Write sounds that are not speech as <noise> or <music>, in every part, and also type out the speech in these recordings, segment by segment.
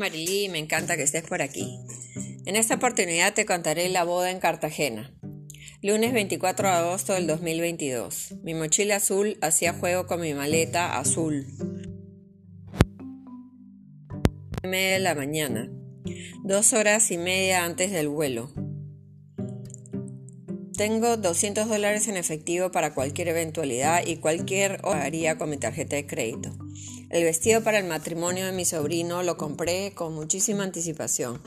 Marilí, me encanta que estés por aquí. En esta oportunidad te contaré la boda en Cartagena. Lunes 24 de agosto del 2022. Mi mochila azul hacía juego con mi maleta azul. media de la mañana, dos horas y media antes del vuelo. Tengo 200 dólares en efectivo para cualquier eventualidad y cualquier hora haría con mi tarjeta de crédito. El vestido para el matrimonio de mi sobrino lo compré con muchísima anticipación.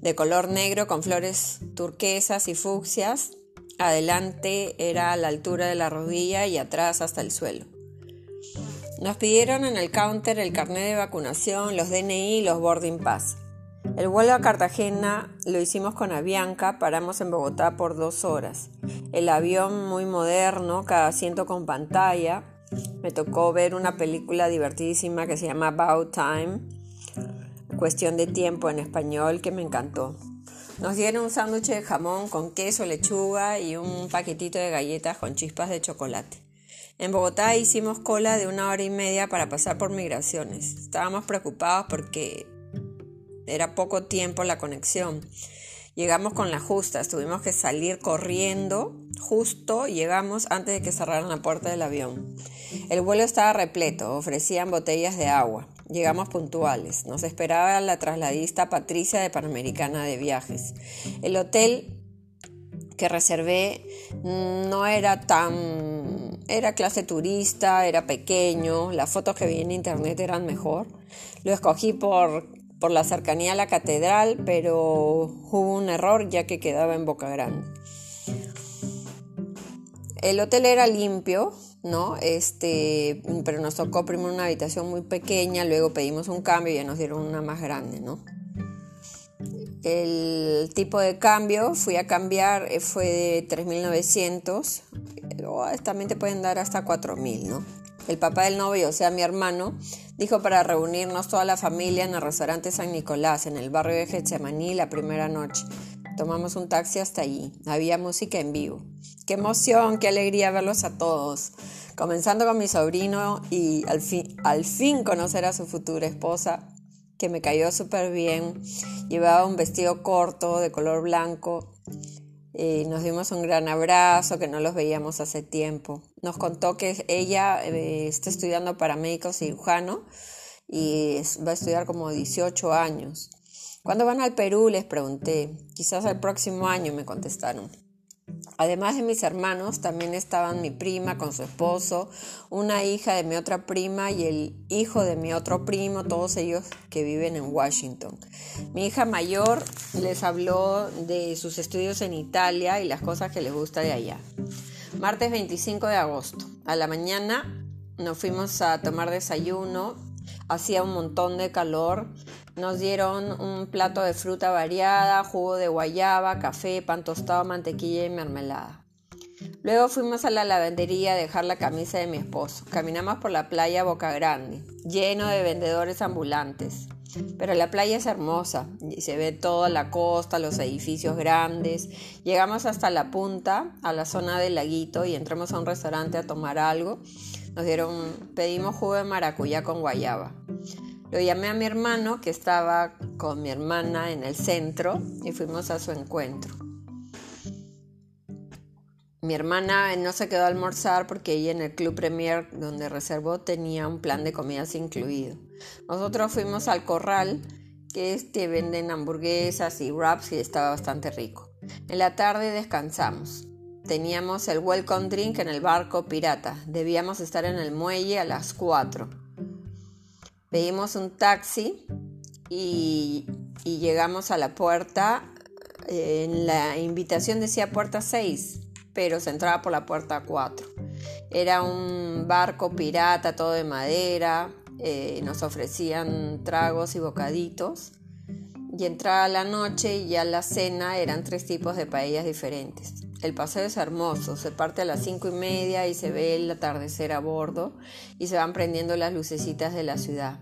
De color negro con flores turquesas y fucsias. Adelante era a la altura de la rodilla y atrás hasta el suelo. Nos pidieron en el counter el carnet de vacunación, los DNI y los boarding pass. El vuelo a Cartagena lo hicimos con Avianca, paramos en Bogotá por dos horas. El avión muy moderno, cada asiento con pantalla. Me tocó ver una película divertidísima que se llama About Time, cuestión de tiempo en español, que me encantó. Nos dieron un sándwich de jamón con queso, lechuga y un paquetito de galletas con chispas de chocolate. En Bogotá hicimos cola de una hora y media para pasar por migraciones. Estábamos preocupados porque era poco tiempo la conexión. Llegamos con la justa, tuvimos que salir corriendo, justo llegamos antes de que cerraran la puerta del avión. El vuelo estaba repleto, ofrecían botellas de agua. Llegamos puntuales. Nos esperaba la trasladista Patricia de Panamericana de Viajes. El hotel que reservé no era tan... era clase turista, era pequeño, las fotos que vi en internet eran mejor. Lo escogí por por la cercanía a la catedral, pero hubo un error ya que quedaba en Boca Grande. El hotel era limpio, ¿no? Este, pero nos tocó primero una habitación muy pequeña, luego pedimos un cambio y ya nos dieron una más grande, ¿no? El tipo de cambio, fui a cambiar, eh, fue de 3.900, también te pueden dar hasta 4.000, ¿no? El papá del novio, o sea, mi hermano, dijo para reunirnos toda la familia en el restaurante San Nicolás, en el barrio de Getsemaní, la primera noche. Tomamos un taxi hasta allí. Había música en vivo. Qué emoción, qué alegría verlos a todos. Comenzando con mi sobrino y al fin, al fin conocer a su futura esposa, que me cayó súper bien. Llevaba un vestido corto de color blanco eh, nos dimos un gran abrazo, que no los veíamos hace tiempo. Nos contó que ella eh, está estudiando para médico cirujano y va a estudiar como 18 años. ¿Cuándo van al Perú? Les pregunté. Quizás el próximo año, me contestaron. Además de mis hermanos, también estaban mi prima con su esposo, una hija de mi otra prima y el hijo de mi otro primo, todos ellos que viven en Washington. Mi hija mayor les habló de sus estudios en Italia y las cosas que les gusta de allá. Martes 25 de agosto. A la mañana nos fuimos a tomar desayuno hacía un montón de calor. Nos dieron un plato de fruta variada, jugo de guayaba, café, pan tostado, mantequilla y mermelada. Luego fuimos a la lavandería a dejar la camisa de mi esposo. Caminamos por la playa Boca Grande, lleno de vendedores ambulantes. Pero la playa es hermosa y se ve toda la costa, los edificios grandes. Llegamos hasta la punta, a la zona del laguito y entramos a un restaurante a tomar algo. Nos dieron, pedimos jugo de maracuyá con guayaba. Lo llamé a mi hermano que estaba con mi hermana en el centro y fuimos a su encuentro. Mi hermana no se quedó a almorzar porque ella en el Club Premier donde reservó tenía un plan de comidas incluido. Nosotros fuimos al corral que este venden hamburguesas y wraps y estaba bastante rico. En la tarde descansamos. Teníamos el welcome drink en el barco pirata. Debíamos estar en el muelle a las 4. Pedimos un taxi y, llegamos a la puerta. En la invitación decía puerta 6, pero se entraba por la puerta 4. Era un barco pirata, todo de madera. Eh, nos ofrecían tragos y bocaditos. Y entraba la noche y ya la cena eran tres tipos de paellas diferentes. El paseo es hermoso, se parte a las cinco y media y se ve el atardecer a bordo y se van prendiendo las lucecitas de la ciudad.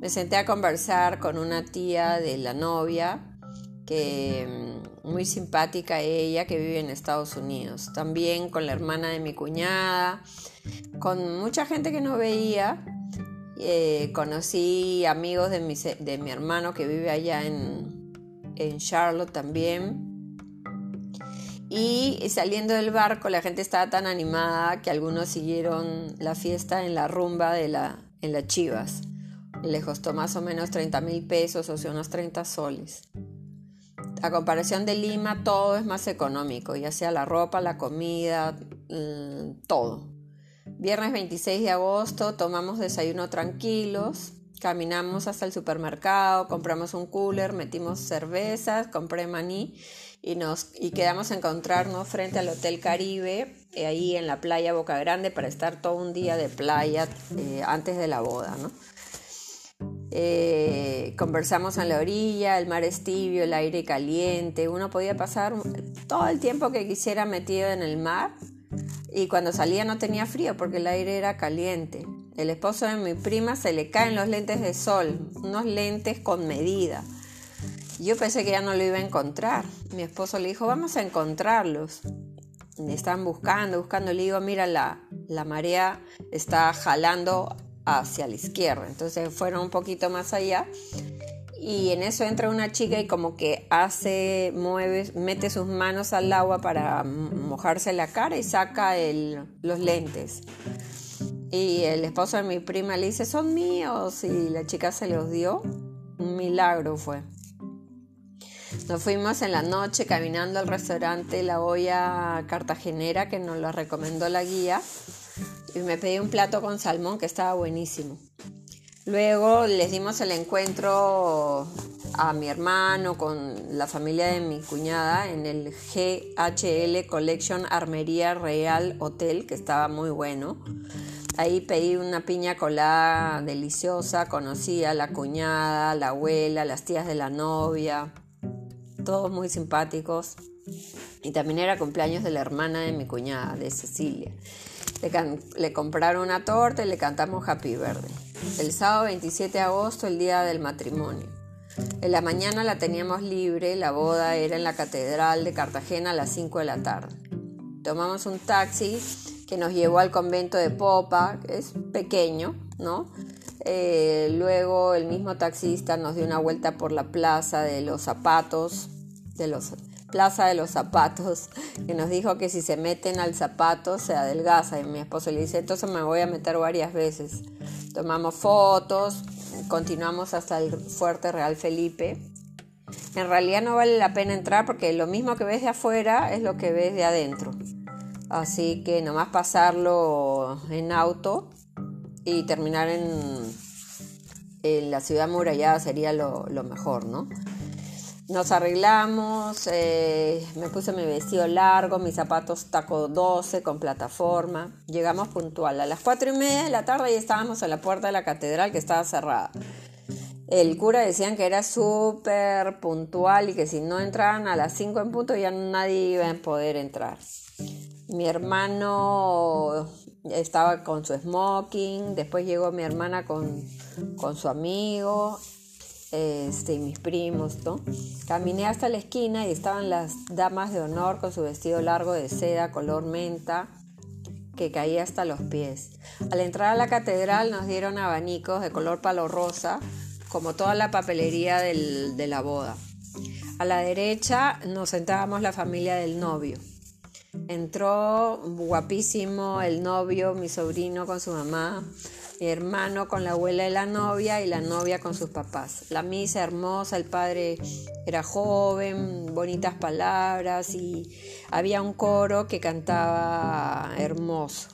Me senté a conversar con una tía de la novia, que mm, muy simpática ella, que vive en Estados Unidos. También con la hermana de mi cuñada, con mucha gente que no veía eh, conocí amigos de mi, de mi, hermano que vive allá en, en Charlotte también. Y saliendo del barco la gente estaba tan animada que algunos siguieron la fiesta en la rumba de la, en las Chivas. Les costó más o menos 30 mil pesos, o sea, unos 30 soles. A comparación de Lima, todo es más económico, ya sea la ropa, la comida, mm, todo. Viernes 26 de agosto tomamos desayuno tranquilos, caminamos hasta el supermercado, compramos un cooler, metimos cervezas, compré maní y, nos, y quedamos a encontrarnos frente al Hotel Caribe, eh, ahí en la playa Boca Grande, para estar todo un día de playa eh, antes de la boda. ¿no? Eh, conversamos en la orilla, el mar es tibio, el aire caliente, uno podía pasar todo el tiempo que quisiera metido en el mar y cuando salía no tenía frío porque el aire era caliente. El esposo de mi prima se le caen los lentes de sol, unos lentes con medida. Yo pensé que ya no lo iba a encontrar. Mi esposo le dijo, vamos a encontrarlos. Y están buscando, buscando. Le digo, mira, la, la marea está jalando hacia la izquierda. Entonces fueron un poquito más allá. Y en eso entra una chica y como que hace, mueve, mete sus manos al agua para mojarse la cara y saca los lentes. Y el esposo de mi prima le dice, son míos. Y la chica se los dio. Un milagro fue. Nos fuimos en la noche caminando al restaurante La Olla Cartagenera que nos lo recomendó la guía y me pedí un plato con salmón que estaba buenísimo. Luego les dimos el encuentro a mi hermano con la familia de mi cuñada en el GHL Collection Armería Real Hotel, que estaba muy bueno. Ahí pedí una piña colada deliciosa, conocí a la cuñada, la abuela, las tías de la novia todos muy simpáticos. Y también era cumpleaños de la hermana de mi cuñada, de Cecilia. Le, compraron una torta y le cantamos Happy Verde. El sábado 27 de agosto, el día del matrimonio. En la mañana la teníamos libre, la boda era en la Catedral de Cartagena a las 5 de la tarde. Tomamos un taxi que nos llevó al convento de Popa, que es pequeño, ¿no? Eh, luego el mismo taxista nos dio una vuelta por la plaza de los zapatos, plaza de los zapatos, <laughs> que nos dijo que si se meten al zapato se adelgaza. Y mi esposo le dice, entonces me voy a meter varias veces. Tomamos fotos, continuamos hasta el Fuerte Real Felipe. En realidad no vale la pena entrar porque lo mismo que ves de afuera es lo que ves de adentro. Así que nomás pasarlo en auto y terminar en, en la ciudad murallada sería lo, mejor, ¿no? Nos arreglamos, eh, me puse mi vestido largo, mis zapatos taco 12 con plataforma. Llegamos puntual. A las 4 y media de la tarde y estábamos en la puerta de la catedral que estaba cerrada. El cura decían que era súper puntual y que si no entraban a las 5 en punto ya nadie iba a poder entrar. Mi hermano estaba con su smoking, después llegó mi hermana con, su amigo, este, mis primos, ¿no? Caminé hasta la esquina y estaban las damas de honor con su vestido largo de seda color menta que caía hasta los pies. Al entrar a la catedral nos dieron abanicos de color palo rosa, como toda la papelería de la boda. A la derecha nos sentábamos la familia del novio. Entró guapísimo el novio, mi sobrino con su mamá, mi hermano con la abuela de la novia y la novia con sus papás. La misa hermosa, el padre era joven, bonitas palabras y había un coro que cantaba hermoso.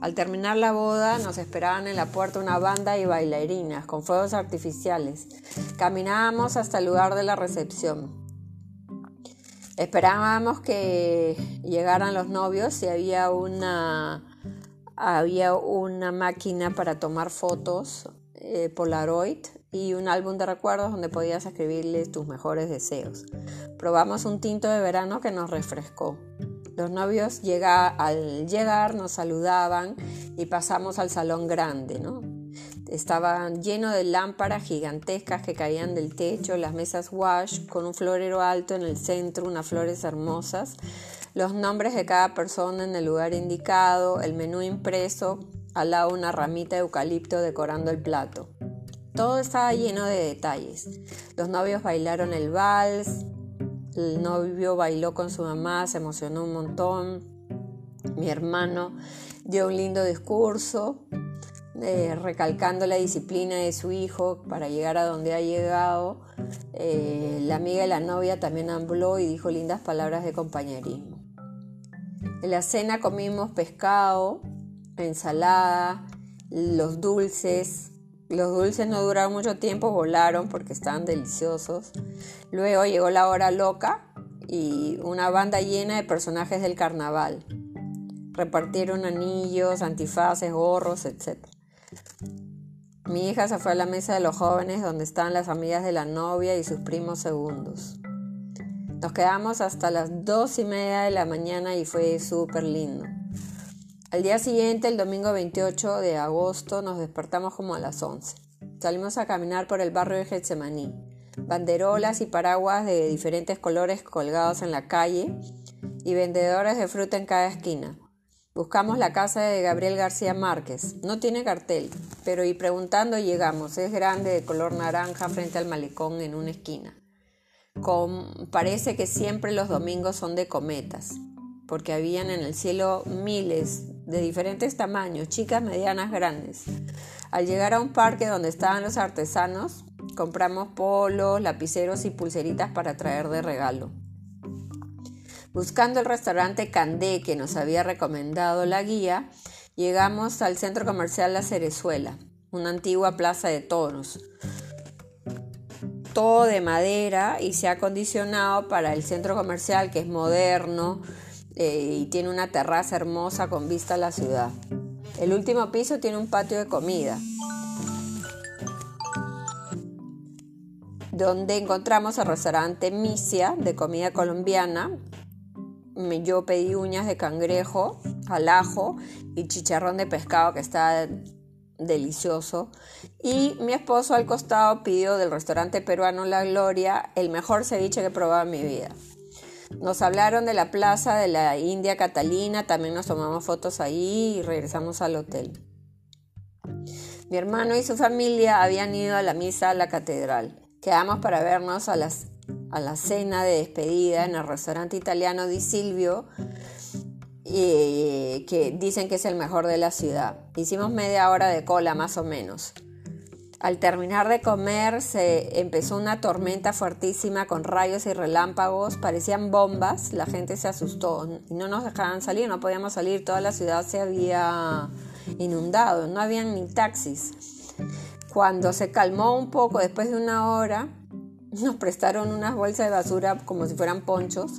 Al terminar la boda nos esperaban en la puerta una banda y bailarinas con fuegos artificiales. Caminábamos hasta el lugar de la recepción. Esperábamos que llegaran los novios y había una, había una máquina para tomar fotos eh, Polaroid y un álbum de recuerdos donde podías escribirles tus mejores deseos. Probamos un tinto de verano que nos refrescó. Los novios llega, al llegar nos saludaban y pasamos al salón grande, ¿no? Estaba lleno de lámparas gigantescas que caían del techo, las mesas wash con un florero alto en el centro, unas flores hermosas, los nombres de cada persona en el lugar indicado, el menú impreso al lado una ramita de eucalipto decorando el plato. Todo estaba lleno de detalles. Los novios bailaron el vals, el novio bailó con su mamá, se emocionó un montón. Mi hermano dio un lindo discurso, eh, recalcando la disciplina de su hijo para llegar a donde ha llegado. Eh, la amiga de la novia también habló y dijo lindas palabras de compañerismo. En la cena comimos pescado, ensalada, los dulces. Los dulces no duraron mucho tiempo, volaron porque estaban deliciosos. Luego llegó la hora loca y una banda llena de personajes del carnaval. Repartieron anillos, antifaces, gorros, etc. Mi hija se fue a la mesa de los jóvenes donde estaban las amigas de la novia y sus primos segundos. Nos quedamos hasta las dos y media de la mañana y fue súper lindo. Al día siguiente, el domingo 28 de agosto, nos despertamos como a las 11. Salimos a caminar por el barrio de Getsemaní. Banderolas y paraguas de diferentes colores colgados en la calle y vendedores de fruta en cada esquina. Buscamos la casa de Gabriel García Márquez. No tiene cartel, pero y preguntando llegamos. Es grande, de color naranja, frente al malecón en una esquina. parece que siempre los domingos son de cometas, porque habían en el cielo miles de diferentes tamaños, chicas, medianas, grandes. Al llegar a un parque donde estaban los artesanos, compramos polos, lapiceros y pulseritas para traer de regalo. Buscando el restaurante Candé que nos había recomendado la guía, llegamos al centro comercial La Cerezuela, una antigua plaza de toros. Todo de madera y se ha acondicionado para el centro comercial que es moderno, eh, y tiene una terraza hermosa con vista a la ciudad. El último piso tiene un patio de comida, donde encontramos el restaurante Misia de comida colombiana. Yo pedí uñas de cangrejo al ajo y chicharrón de pescado que está delicioso. Y mi esposo al costado pidió del restaurante peruano La Gloria el mejor ceviche que he probado en mi vida. Nos hablaron de la plaza de la India Catalina, también nos tomamos fotos ahí y regresamos al hotel. Mi hermano y su familia habían ido a la misa a la catedral. Quedamos para vernos a, a la cena de despedida en el restaurante italiano Di Silvio, y, que dicen que es el mejor de la ciudad. Hicimos media hora de cola más o menos. Al terminar de comer se empezó una tormenta fuertísima con rayos y relámpagos, parecían bombas, la gente se asustó y no nos dejaban salir, no podíamos salir, toda la ciudad se había inundado, no habían ni taxis. Cuando se calmó un poco, después de una hora, nos prestaron unas bolsas de basura como si fueran ponchos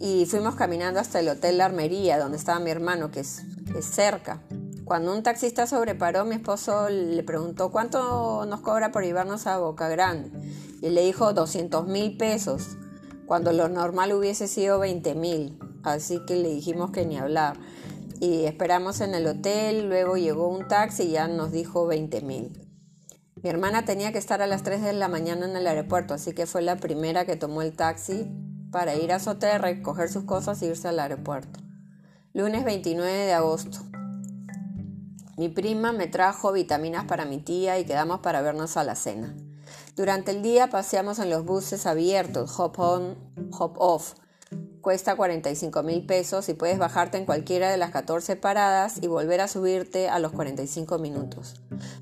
y fuimos caminando hasta el Hotel La Armería, donde estaba mi hermano, que es, es cerca. Cuando un taxista sobreparó, mi esposo le preguntó cuánto nos cobra por llevarnos a Boca Grande. Y le dijo 200 mil pesos, cuando lo normal hubiese sido 20 mil. Así que le dijimos que ni hablar. Y esperamos en el hotel, luego llegó un taxi y ya nos dijo 20 mil. Mi hermana tenía que estar a las 3 de la mañana en el aeropuerto, así que fue la primera que tomó el taxi para ir a hotel, recoger sus cosas e irse al aeropuerto. Lunes 29 de agosto. Mi prima me trajo vitaminas para mi tía y quedamos para vernos a la cena. Durante el día paseamos en los buses abiertos, hop on, hop off. Cuesta 45 mil pesos y puedes bajarte en cualquiera de las 14 paradas y volver a subirte a los 45 minutos.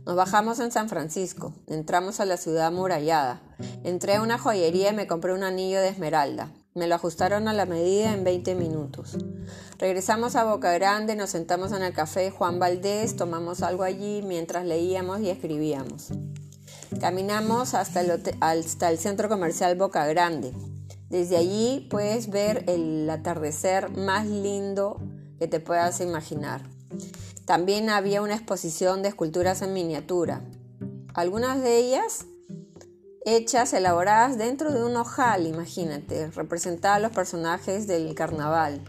Nos bajamos en San Francisco, entramos a la ciudad amurallada. Entré a una joyería y me compré un anillo de esmeralda. Me lo ajustaron a la medida en 20 minutos. Regresamos a Boca Grande, nos sentamos en el café Juan Valdés, tomamos algo allí mientras leíamos y escribíamos. Caminamos hasta el, hasta el centro comercial Boca Grande. Desde allí puedes ver el atardecer más lindo que te puedas imaginar. También había una exposición de esculturas en miniatura. Algunas de ellas hechas, elaboradas dentro de un ojal, imagínate, representaba a los personajes del carnaval.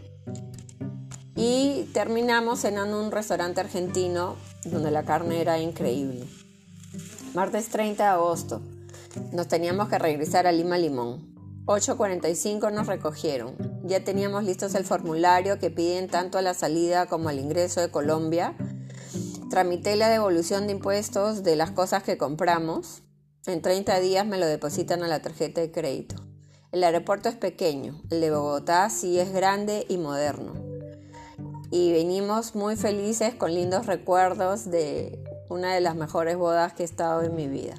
Y terminamos en un restaurante argentino donde la carne era increíble. Martes 30 de agosto. Nos teníamos que regresar a Lima Limón. 8.45 nos recogieron. Ya teníamos listos el formulario que piden tanto a la salida como al ingreso de Colombia Tramité la devolución de impuestos de las cosas que compramos. En 30 días me lo depositan a la tarjeta de crédito. El aeropuerto es pequeño, el de Bogotá sí es grande y moderno. Y venimos muy felices con lindos recuerdos de una de las mejores bodas que he estado en mi vida.